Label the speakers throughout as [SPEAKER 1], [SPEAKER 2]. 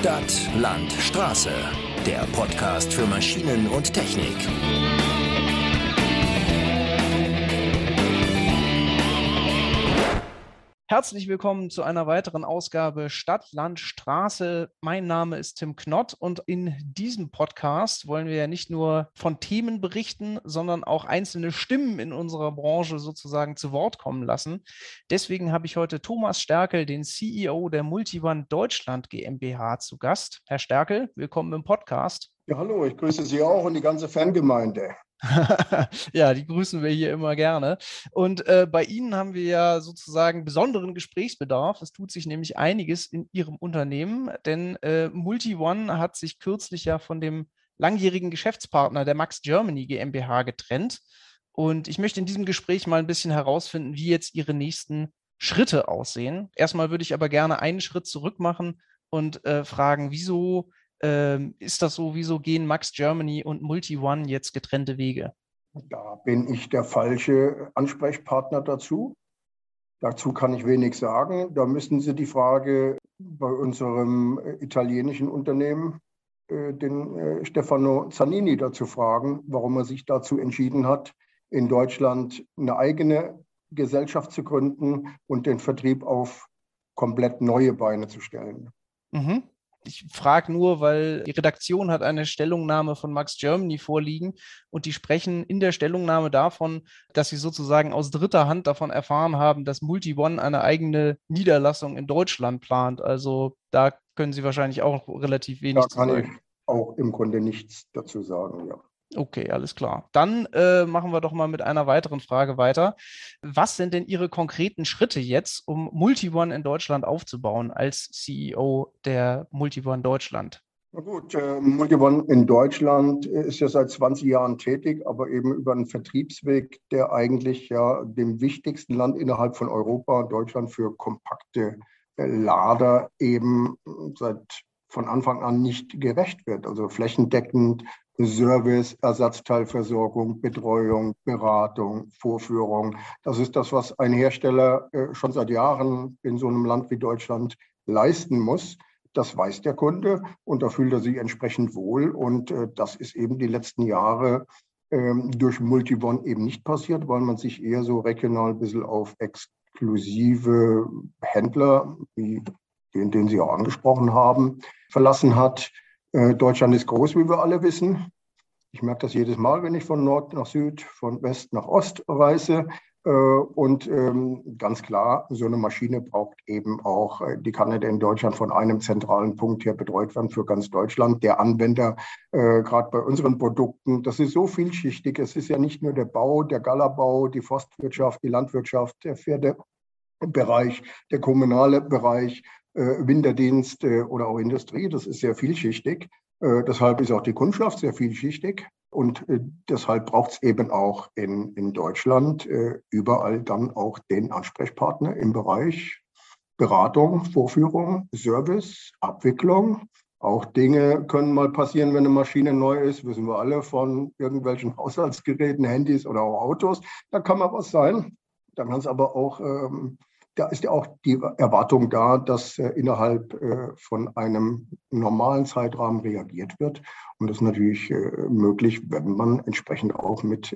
[SPEAKER 1] Stadt, Land, Straße. Der Podcast für Maschinen und Technik.
[SPEAKER 2] Herzlich willkommen zu einer weiteren Ausgabe Stadt, Land, Straße. Mein Name ist Tim Knott und in diesem Podcast wollen wir ja nicht nur von Themen berichten, sondern auch einzelne Stimmen in unserer Branche sozusagen zu Wort kommen lassen. Deswegen habe ich heute Thomas Stärkel, den CEO der Multivan Deutschland GmbH, zu Gast. Herr Stärkel, willkommen im Podcast.
[SPEAKER 3] Ja, hallo, ich grüße Sie auch und die ganze Fangemeinde.
[SPEAKER 2] ja, die grüßen wir hier immer gerne. Und äh, bei Ihnen haben wir ja sozusagen besonderen Gesprächsbedarf. Es tut sich nämlich einiges in Ihrem Unternehmen, denn äh, MultiOne hat sich kürzlich ja von dem langjährigen Geschäftspartner der Max Germany GmbH getrennt. Und ich möchte in diesem Gespräch mal ein bisschen herausfinden, wie jetzt Ihre nächsten Schritte aussehen. Erstmal würde ich aber gerne einen Schritt zurück machen und äh, fragen, wieso ähm, ist das so, wieso gehen Max Germany und Multi-One jetzt getrennte Wege?
[SPEAKER 3] Da bin ich der falsche Ansprechpartner dazu. Dazu kann ich wenig sagen. Da müssen Sie die Frage bei unserem äh, italienischen Unternehmen, äh, den äh, Stefano Zanini, dazu fragen, warum er sich dazu entschieden hat, in Deutschland eine eigene Gesellschaft zu gründen und den Vertrieb auf komplett neue Beine zu stellen.
[SPEAKER 2] Mhm. Ich frage nur, weil die Redaktion hat eine Stellungnahme von Max Germany vorliegen und die sprechen in der Stellungnahme davon, dass sie sozusagen aus dritter Hand davon erfahren haben, dass MultiOne eine eigene Niederlassung in Deutschland plant. Also da können Sie wahrscheinlich auch relativ wenig
[SPEAKER 3] da kann sagen. Ich auch im Grunde nichts dazu sagen, ja.
[SPEAKER 2] Okay, alles klar. Dann äh, machen wir doch mal mit einer weiteren Frage weiter. Was sind denn Ihre konkreten Schritte jetzt, um MultiOne in Deutschland aufzubauen als CEO der MultiOne Deutschland?
[SPEAKER 3] Na gut, äh, MultiOne in Deutschland ist ja seit 20 Jahren tätig, aber eben über einen Vertriebsweg, der eigentlich ja dem wichtigsten Land innerhalb von Europa, Deutschland, für kompakte äh, Lader eben seit von Anfang an nicht gerecht wird. Also flächendeckend Service, Ersatzteilversorgung, Betreuung, Beratung, Vorführung. Das ist das, was ein Hersteller äh, schon seit Jahren in so einem Land wie Deutschland leisten muss. Das weiß der Kunde und da fühlt er sich entsprechend wohl. Und äh, das ist eben die letzten Jahre ähm, durch Multibon eben nicht passiert, weil man sich eher so regional ein bisschen auf exklusive Händler, wie den, den Sie auch angesprochen haben, verlassen hat. Äh, Deutschland ist groß, wie wir alle wissen. Ich merke das jedes Mal, wenn ich von Nord nach Süd, von West nach Ost reise. Äh, und ähm, ganz klar, so eine Maschine braucht eben auch, äh, die kann nicht in Deutschland von einem zentralen Punkt her betreut werden für ganz Deutschland. Der Anwender, gerade bei unseren Produkten, das ist so vielschichtig. Es ist ja nicht nur der Bau, der Gallerbau, die Forstwirtschaft, die Landwirtschaft, der Pferdebereich, der kommunale Bereich, Winterdienst äh, oder auch Industrie. Das ist sehr vielschichtig. Äh, deshalb ist auch die Kundschaft sehr vielschichtig. Und deshalb braucht es eben auch in, in Deutschland überall dann auch den Ansprechpartner im Bereich Beratung, Vorführung, Service, Abwicklung. Auch Dinge können mal passieren, wenn eine Maschine neu ist, wissen wir alle von irgendwelchen Haushaltsgeräten, Handys oder auch Autos. Da kann mal was sein. Dann kann es aber auch ähm, da ist ja auch die Erwartung da, dass äh, innerhalb äh, von einem normalen Zeitrahmen reagiert wird. Und das ist natürlich äh, möglich, wenn man entsprechend auch mit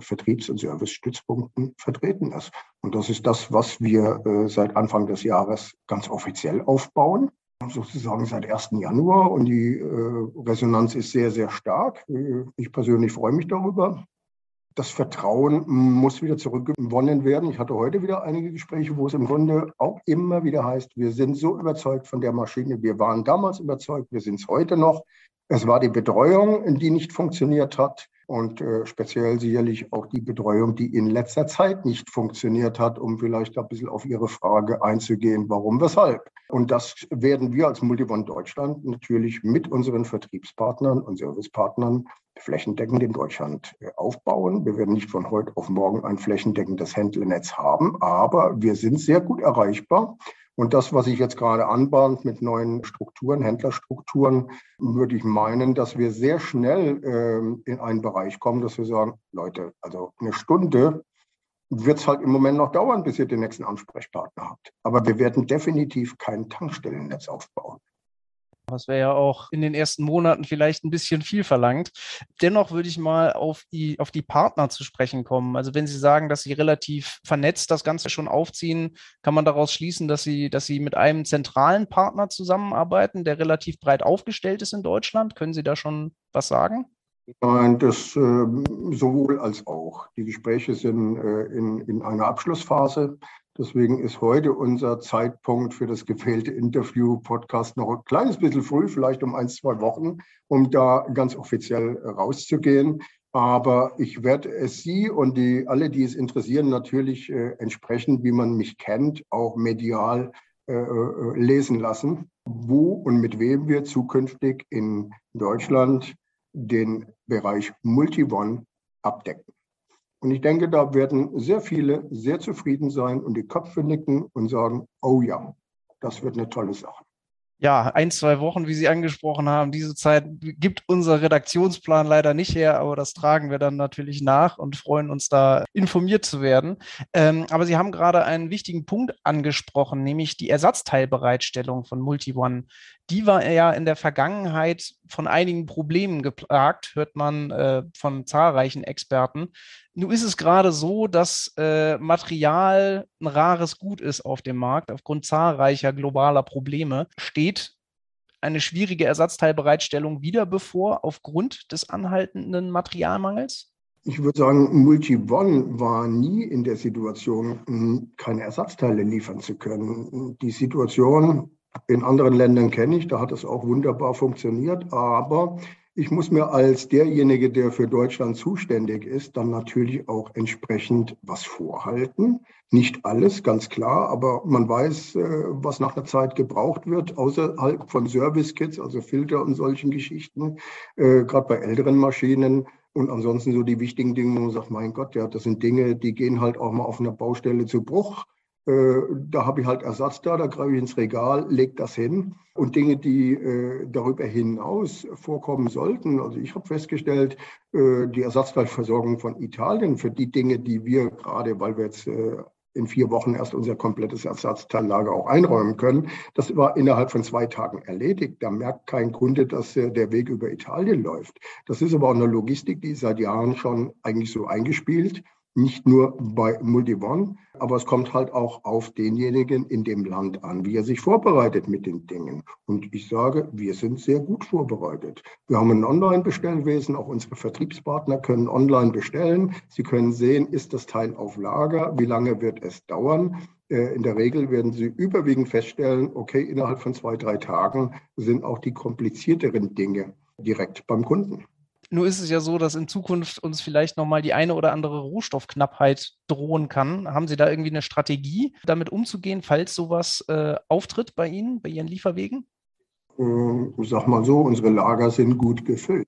[SPEAKER 3] Vertriebs- und Servicestützpunkten vertreten ist. Und das ist das, was wir seit Anfang des Jahres ganz offiziell aufbauen sozusagen seit 1. Januar und die Resonanz ist sehr, sehr stark. Ich persönlich freue mich darüber das Vertrauen muss wieder zurückgewonnen werden. Ich hatte heute wieder einige Gespräche, wo es im Grunde auch immer wieder heißt, wir sind so überzeugt von der Maschine. Wir waren damals überzeugt, wir sind es heute noch. Es war die Betreuung, die nicht funktioniert hat und äh, speziell sicherlich auch die Betreuung, die in letzter Zeit nicht funktioniert hat, um vielleicht ein bisschen auf Ihre Frage einzugehen, warum, weshalb. Und das werden wir als Multibond Deutschland natürlich mit unseren Vertriebspartnern und Servicepartnern flächendeckend in Deutschland äh, aufbauen. Wir werden nicht von heute auf morgen ein flächendeckendes Händlernetz haben, aber wir sind sehr gut erreichbar. Und das, was sich jetzt gerade anbahnt mit neuen Strukturen, Händlerstrukturen, würde ich meinen, dass wir sehr schnell ähm, in einen Bereich kommen, dass wir sagen, Leute, also eine Stunde wird es halt im Moment noch dauern, bis ihr den nächsten Ansprechpartner habt. Aber wir werden definitiv kein Tankstellennetz aufbauen.
[SPEAKER 2] Das wäre ja auch in den ersten Monaten vielleicht ein bisschen viel verlangt. Dennoch würde ich mal auf die, auf die Partner zu sprechen kommen. Also wenn Sie sagen, dass Sie relativ vernetzt das Ganze schon aufziehen, kann man daraus schließen, dass Sie, dass Sie mit einem zentralen Partner zusammenarbeiten, der relativ breit aufgestellt ist in Deutschland. Können Sie da schon was sagen?
[SPEAKER 3] Nein, das äh, sowohl als auch. Die Gespräche sind äh, in, in einer Abschlussphase. Deswegen ist heute unser Zeitpunkt für das gewählte Interview-Podcast noch ein kleines bisschen früh, vielleicht um ein, zwei Wochen, um da ganz offiziell rauszugehen. Aber ich werde es Sie und die, alle, die es interessieren, natürlich äh, entsprechend, wie man mich kennt, auch medial äh, äh lesen lassen, wo und mit wem wir zukünftig in Deutschland den Bereich Multi-One abdecken. Und ich denke, da werden sehr viele sehr zufrieden sein und die Köpfe nicken und sagen, oh ja, das wird eine tolle Sache
[SPEAKER 2] ja, ein, zwei Wochen, wie Sie angesprochen haben, diese Zeit gibt unser Redaktionsplan leider nicht her, aber das tragen wir dann natürlich nach und freuen uns da informiert zu werden. Ähm, aber Sie haben gerade einen wichtigen Punkt angesprochen, nämlich die Ersatzteilbereitstellung von MultiOne. Die war ja in der Vergangenheit von einigen Problemen geplagt, hört man äh, von zahlreichen Experten. Nun ist es gerade so, dass äh, Material ein rares Gut ist auf dem Markt. Aufgrund zahlreicher globaler Probleme steht eine schwierige Ersatzteilbereitstellung wieder bevor aufgrund des anhaltenden Materialmangels?
[SPEAKER 3] Ich würde sagen, Multi-One war nie in der Situation, keine Ersatzteile liefern zu können. Die Situation in anderen Ländern kenne ich, da hat es auch wunderbar funktioniert, aber ich muss mir als derjenige, der für Deutschland zuständig ist, dann natürlich auch entsprechend was vorhalten. Nicht alles, ganz klar, aber man weiß, äh, was nach einer Zeit gebraucht wird, außerhalb von Service-Kits, also Filter und solchen Geschichten, äh, gerade bei älteren Maschinen. Und ansonsten so die wichtigen Dinge, wo man sagt, mein Gott, ja, das sind Dinge, die gehen halt auch mal auf einer Baustelle zu Bruch. Äh, da habe ich halt Ersatz da, da greife ich ins Regal, lege das hin. Und Dinge, die äh, darüber hinaus vorkommen sollten, also ich habe festgestellt, äh, die Ersatzteilversorgung von Italien für die Dinge, die wir gerade, weil wir jetzt äh, in vier Wochen erst unser komplettes Ersatzteillager auch einräumen können. Das war innerhalb von zwei Tagen erledigt. Da merkt kein Kunde, dass äh, der Weg über Italien läuft. Das ist aber auch eine Logistik, die ist seit Jahren schon eigentlich so eingespielt nicht nur bei MultiOne, aber es kommt halt auch auf denjenigen in dem Land an, wie er sich vorbereitet mit den Dingen. Und ich sage, wir sind sehr gut vorbereitet. Wir haben ein Online-Bestellwesen, auch unsere Vertriebspartner können online bestellen. Sie können sehen, ist das Teil auf Lager, wie lange wird es dauern. Äh, in der Regel werden Sie überwiegend feststellen, okay, innerhalb von zwei, drei Tagen sind auch die komplizierteren Dinge direkt beim Kunden.
[SPEAKER 2] Nur ist es ja so, dass in Zukunft uns vielleicht nochmal die eine oder andere Rohstoffknappheit drohen kann. Haben Sie da irgendwie eine Strategie, damit umzugehen, falls sowas äh, auftritt bei Ihnen, bei Ihren Lieferwegen?
[SPEAKER 3] Ähm, ich sag mal so, unsere Lager sind gut gefüllt.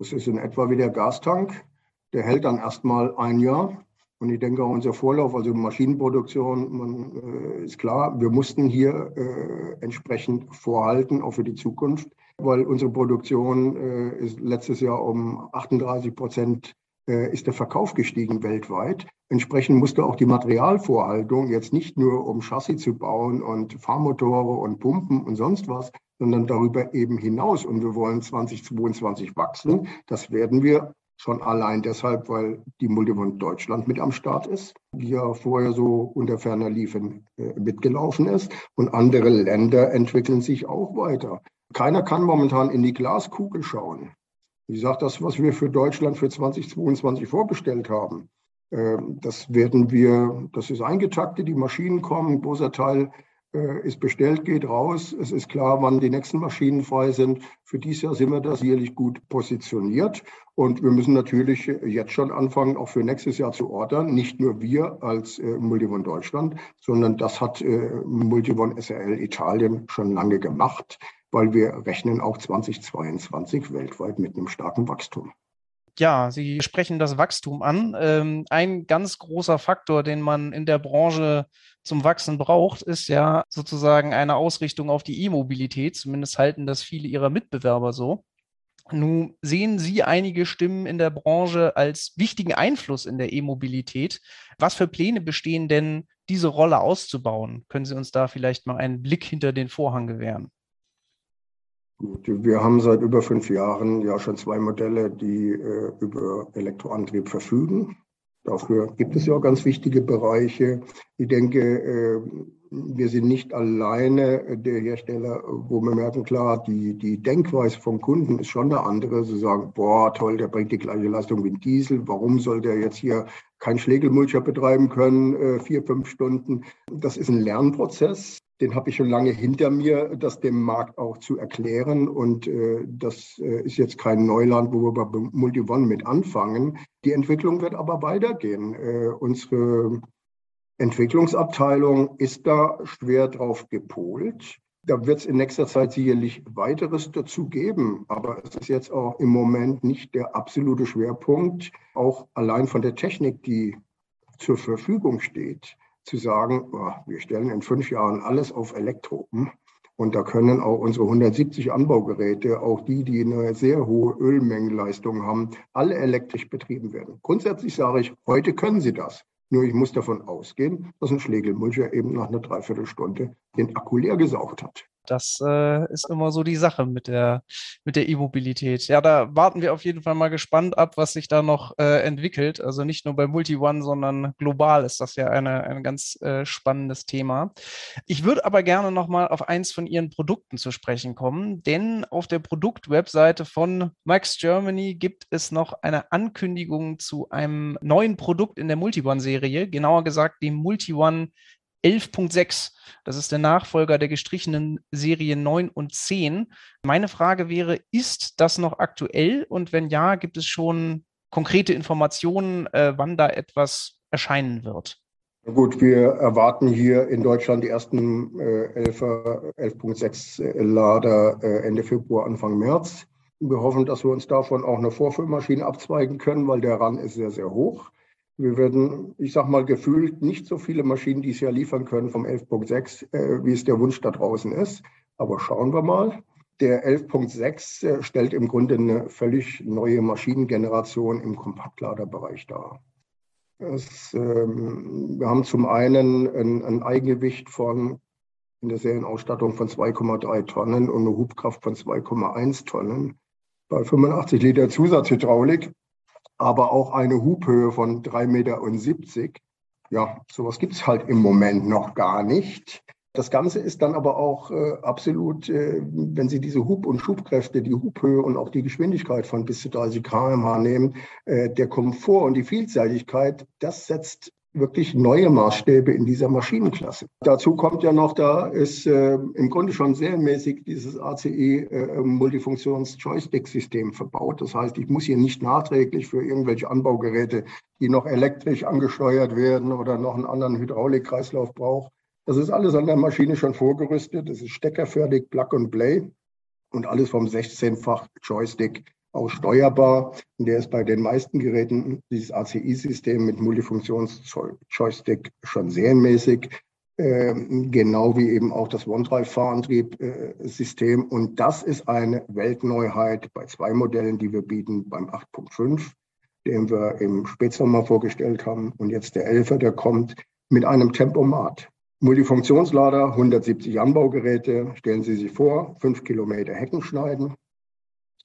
[SPEAKER 3] Das ist in etwa wie der Gastank. Der hält dann erstmal ein Jahr. Und ich denke, auch unser Vorlauf, also Maschinenproduktion, man, äh, ist klar, wir mussten hier äh, entsprechend vorhalten, auch für die Zukunft weil unsere Produktion äh, ist letztes Jahr um 38 Prozent äh, ist der Verkauf gestiegen weltweit. Entsprechend musste auch die Materialvorhaltung jetzt nicht nur um Chassis zu bauen und Fahrmotore und Pumpen und sonst was, sondern darüber eben hinaus. Und wir wollen 2022 wachsen. Das werden wir schon allein deshalb, weil die Multivon Deutschland mit am Start ist, die ja vorher so unter ferner Liefen äh, mitgelaufen ist. Und andere Länder entwickeln sich auch weiter. Keiner kann momentan in die Glaskugel schauen. Wie gesagt, das, was wir für Deutschland für 2022 vorgestellt haben, ähm, das werden wir, das ist eingetaktet, die Maschinen kommen, ein großer Teil äh, ist bestellt, geht raus. Es ist klar, wann die nächsten Maschinen frei sind. Für dieses Jahr sind wir da sicherlich gut positioniert. Und wir müssen natürlich jetzt schon anfangen, auch für nächstes Jahr zu ordern. Nicht nur wir als äh, Multivon Deutschland, sondern das hat äh, Multivon SRL Italien schon lange gemacht weil wir rechnen auch 2022 weltweit mit einem starken Wachstum.
[SPEAKER 2] Ja, Sie sprechen das Wachstum an. Ähm, ein ganz großer Faktor, den man in der Branche zum Wachsen braucht, ist ja sozusagen eine Ausrichtung auf die E-Mobilität. Zumindest halten das viele Ihrer Mitbewerber so. Nun sehen Sie einige Stimmen in der Branche als wichtigen Einfluss in der E-Mobilität. Was für Pläne bestehen denn, diese Rolle auszubauen? Können Sie uns da vielleicht mal einen Blick hinter den Vorhang gewähren?
[SPEAKER 3] Gut, wir haben seit über fünf Jahren ja schon zwei Modelle, die äh, über Elektroantrieb verfügen. Dafür gibt es ja auch ganz wichtige Bereiche. Ich denke, äh, wir sind nicht alleine der Hersteller, wo wir merken, klar, die, die Denkweise vom Kunden ist schon eine andere. Sie sagen, boah, toll, der bringt die gleiche Leistung wie ein Diesel. Warum soll der jetzt hier kein Schlegelmulcher betreiben können, äh, vier, fünf Stunden? Das ist ein Lernprozess den habe ich schon lange hinter mir, das dem Markt auch zu erklären. Und äh, das äh, ist jetzt kein Neuland, wo wir bei Multi-One mit anfangen. Die Entwicklung wird aber weitergehen. Äh, unsere Entwicklungsabteilung ist da schwer drauf gepolt. Da wird es in nächster Zeit sicherlich weiteres dazu geben, aber es ist jetzt auch im Moment nicht der absolute Schwerpunkt, auch allein von der Technik, die zur Verfügung steht zu sagen, oh, wir stellen in fünf Jahren alles auf Elektro um. Und da können auch unsere 170 Anbaugeräte, auch die, die eine sehr hohe Ölmengenleistung haben, alle elektrisch betrieben werden. Grundsätzlich sage ich, heute können sie das. Nur ich muss davon ausgehen, dass ein Schlegelmulcher eben nach einer Dreiviertelstunde den Akku leer gesaugt hat.
[SPEAKER 2] Das äh, ist immer so die Sache mit der mit der E-Mobilität. Ja, da warten wir auf jeden Fall mal gespannt ab, was sich da noch äh, entwickelt. Also nicht nur bei Multi-One, sondern global ist das ja eine, ein ganz äh, spannendes Thema. Ich würde aber gerne noch mal auf eins von Ihren Produkten zu sprechen kommen, denn auf der Produktwebseite von Max Germany gibt es noch eine Ankündigung zu einem neuen Produkt in der Multi-One-Serie, genauer gesagt dem Multi-One 11.6. Das ist der Nachfolger der gestrichenen Serie 9 und 10. Meine Frage wäre, ist das noch aktuell? Und wenn ja, gibt es schon konkrete Informationen, äh, wann da etwas erscheinen wird?
[SPEAKER 3] Gut, wir erwarten hier in Deutschland die ersten äh, 11.6 äh, Lader äh, Ende Februar, Anfang März. Wir hoffen, dass wir uns davon auch eine Vorführmaschine abzweigen können, weil der RAN ist sehr, sehr hoch. Wir werden, ich sage mal, gefühlt nicht so viele Maschinen dieses Jahr liefern können vom 11.6, äh, wie es der Wunsch da draußen ist. Aber schauen wir mal. Der 11.6 äh, stellt im Grunde eine völlig neue Maschinengeneration im Kompaktladerbereich dar. Es, ähm, wir haben zum einen ein, ein Eigengewicht von in der Serienausstattung von 2,3 Tonnen und eine Hubkraft von 2,1 Tonnen. Bei 85 Liter Zusatzhydraulik aber auch eine Hubhöhe von 3,70 Meter. Ja, sowas gibt es halt im Moment noch gar nicht. Das Ganze ist dann aber auch äh, absolut, äh, wenn Sie diese Hub- und Schubkräfte, die Hubhöhe und auch die Geschwindigkeit von bis zu 30 km/h nehmen, äh, der Komfort und die Vielseitigkeit, das setzt wirklich neue Maßstäbe in dieser Maschinenklasse. Dazu kommt ja noch, da ist äh, im Grunde schon serienmäßig dieses ACE äh, Multifunktions-Joystick-System verbaut. Das heißt, ich muss hier nicht nachträglich für irgendwelche Anbaugeräte, die noch elektrisch angesteuert werden oder noch einen anderen Hydraulikkreislauf brauche. Das ist alles an der Maschine schon vorgerüstet. Das ist steckerfertig, Plug and Play und alles vom 16-fach Joystick auch steuerbar. Und der ist bei den meisten Geräten, dieses ACI-System mit Multifunktions-Joystick schon serienmäßig, äh, genau wie eben auch das OneDrive-Fahrantrieb-System. Und das ist eine Weltneuheit bei zwei Modellen, die wir bieten, beim 8.5, den wir im Spätsommer vorgestellt haben. Und jetzt der 11er, der kommt mit einem Tempomat. Multifunktionslader, 170 Anbaugeräte. Stellen Sie sich vor, fünf Kilometer Hecken schneiden,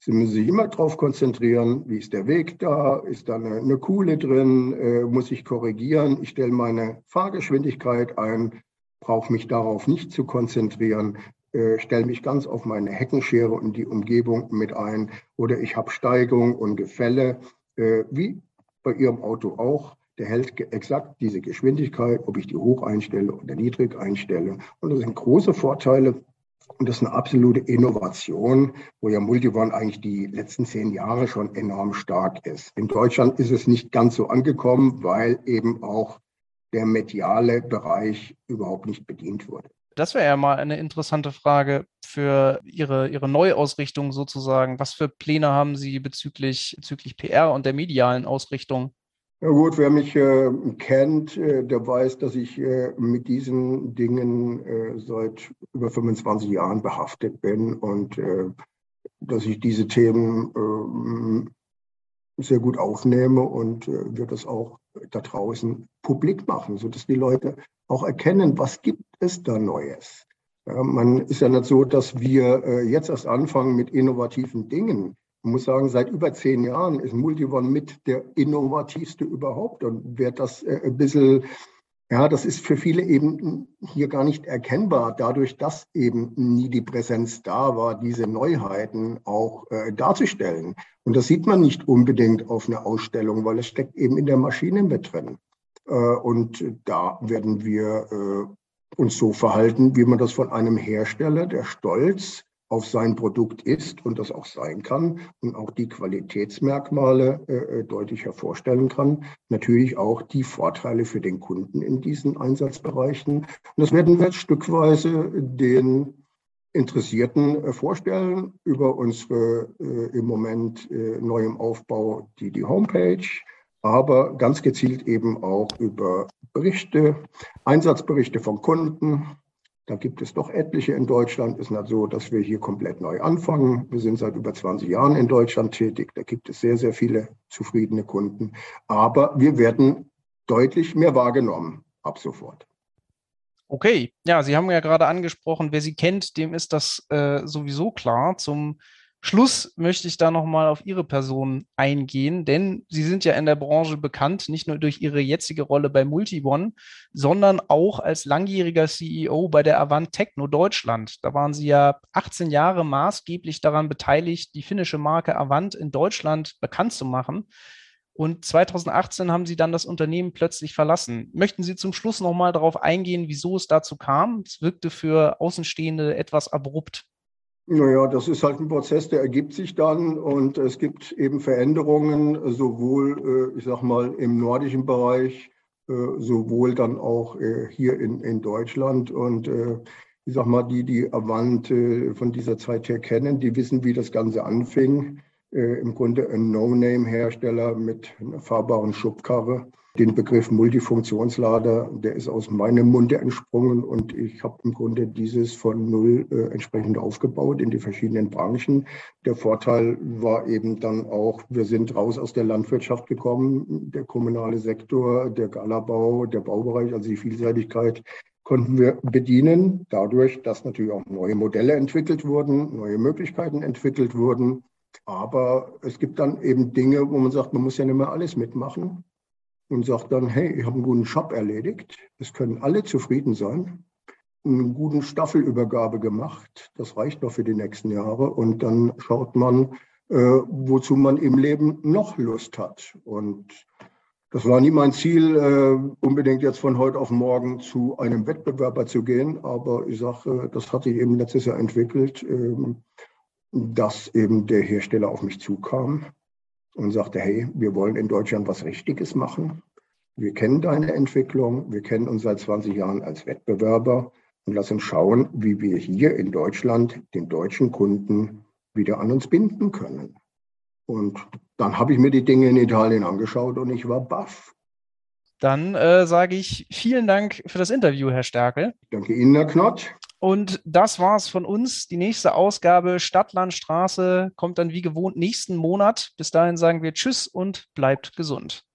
[SPEAKER 3] Sie müssen sich immer darauf konzentrieren, wie ist der Weg da, ist da eine, eine Kuhle drin, äh, muss ich korrigieren, ich stelle meine Fahrgeschwindigkeit ein, brauche mich darauf nicht zu konzentrieren, äh, stelle mich ganz auf meine Heckenschere und die Umgebung mit ein oder ich habe Steigung und Gefälle, äh, wie bei Ihrem Auto auch. Der hält exakt diese Geschwindigkeit, ob ich die hoch einstelle oder niedrig einstelle. Und das sind große Vorteile und das ist eine absolute Innovation, wo ja Multivan eigentlich die letzten zehn Jahre schon enorm stark ist. In Deutschland ist es nicht ganz so angekommen, weil eben auch der mediale Bereich überhaupt nicht bedient wurde.
[SPEAKER 2] Das wäre ja mal eine interessante Frage für Ihre, Ihre Neuausrichtung sozusagen. Was für Pläne haben Sie bezüglich, bezüglich PR und der medialen Ausrichtung?
[SPEAKER 3] Ja gut, wer mich äh, kennt, äh, der weiß, dass ich äh, mit diesen Dingen äh, seit über 25 Jahren behaftet bin und äh, dass ich diese Themen ähm, sehr gut aufnehme und äh, wir das auch da draußen publik machen, sodass die Leute auch erkennen, was gibt es da Neues. Man ist ja nicht so, dass wir jetzt erst anfangen mit innovativen Dingen. Man muss sagen, seit über zehn Jahren ist Multivon mit der innovativste überhaupt. Und wer das äh, ein bisschen, ja, das ist für viele eben hier gar nicht erkennbar, dadurch, dass eben nie die Präsenz da war, diese Neuheiten auch äh, darzustellen. Und das sieht man nicht unbedingt auf einer Ausstellung, weil es steckt eben in der Maschine mit drin. Äh, und da werden wir äh, uns so verhalten, wie man das von einem Hersteller, der stolz auf sein Produkt ist und das auch sein kann und auch die Qualitätsmerkmale äh, äh, deutlich hervorstellen kann. Natürlich auch die Vorteile für den Kunden in diesen Einsatzbereichen. Und das werden wir jetzt stückweise den Interessierten äh, vorstellen über unsere äh, im Moment äh, neu im Aufbau die, die Homepage, aber ganz gezielt eben auch über Berichte, Einsatzberichte von Kunden, da gibt es doch etliche in Deutschland. Es ist nicht so, dass wir hier komplett neu anfangen. Wir sind seit über 20 Jahren in Deutschland tätig. Da gibt es sehr, sehr viele zufriedene Kunden. Aber wir werden deutlich mehr wahrgenommen ab sofort.
[SPEAKER 2] Okay, ja, Sie haben ja gerade angesprochen, wer Sie kennt, dem ist das äh, sowieso klar. Zum Schluss möchte ich da nochmal auf Ihre Person eingehen, denn Sie sind ja in der Branche bekannt, nicht nur durch Ihre jetzige Rolle bei MultiOne, sondern auch als langjähriger CEO bei der Avant Techno Deutschland. Da waren Sie ja 18 Jahre maßgeblich daran beteiligt, die finnische Marke Avant in Deutschland bekannt zu machen. Und 2018 haben Sie dann das Unternehmen plötzlich verlassen. Möchten Sie zum Schluss nochmal darauf eingehen, wieso es dazu kam? Es wirkte für Außenstehende etwas abrupt.
[SPEAKER 3] Naja, das ist halt ein Prozess, der ergibt sich dann und es gibt eben Veränderungen, sowohl, äh, ich sag mal, im nordischen Bereich, äh, sowohl dann auch äh, hier in, in Deutschland. Und ich sag mal, die, die Avant von dieser Zeit her kennen, die wissen, wie das Ganze anfing. Im Grunde ein No-Name-Hersteller mit einer fahrbaren Schubkarre den Begriff Multifunktionslader, der ist aus meinem Munde entsprungen und ich habe im Grunde dieses von null äh, entsprechend aufgebaut in die verschiedenen Branchen. Der Vorteil war eben dann auch, wir sind raus aus der Landwirtschaft gekommen, der kommunale Sektor, der Galabau, der Baubereich, also die Vielseitigkeit konnten wir bedienen, dadurch, dass natürlich auch neue Modelle entwickelt wurden, neue Möglichkeiten entwickelt wurden. Aber es gibt dann eben Dinge, wo man sagt, man muss ja nicht mehr alles mitmachen und sagt dann, hey, ich habe einen guten Job erledigt, es können alle zufrieden sein, einen guten Staffelübergabe gemacht, das reicht noch für die nächsten Jahre. Und dann schaut man, äh, wozu man im Leben noch Lust hat. Und das war nie mein Ziel, äh, unbedingt jetzt von heute auf morgen zu einem Wettbewerber zu gehen, aber ich sage, das hat sich eben letztes Jahr entwickelt, äh, dass eben der Hersteller auf mich zukam und sagte, hey, wir wollen in Deutschland was Richtiges machen. Wir kennen deine Entwicklung, wir kennen uns seit 20 Jahren als Wettbewerber und lass uns schauen, wie wir hier in Deutschland den deutschen Kunden wieder an uns binden können. Und dann habe ich mir die Dinge in Italien angeschaut und ich war baff.
[SPEAKER 2] Dann äh, sage ich vielen Dank für das Interview, Herr Stärkel.
[SPEAKER 3] Danke Ihnen, Herr Knott.
[SPEAKER 2] Und das war's von uns. Die nächste Ausgabe Stadtlandstraße kommt dann wie gewohnt nächsten Monat. Bis dahin sagen wir Tschüss und bleibt gesund.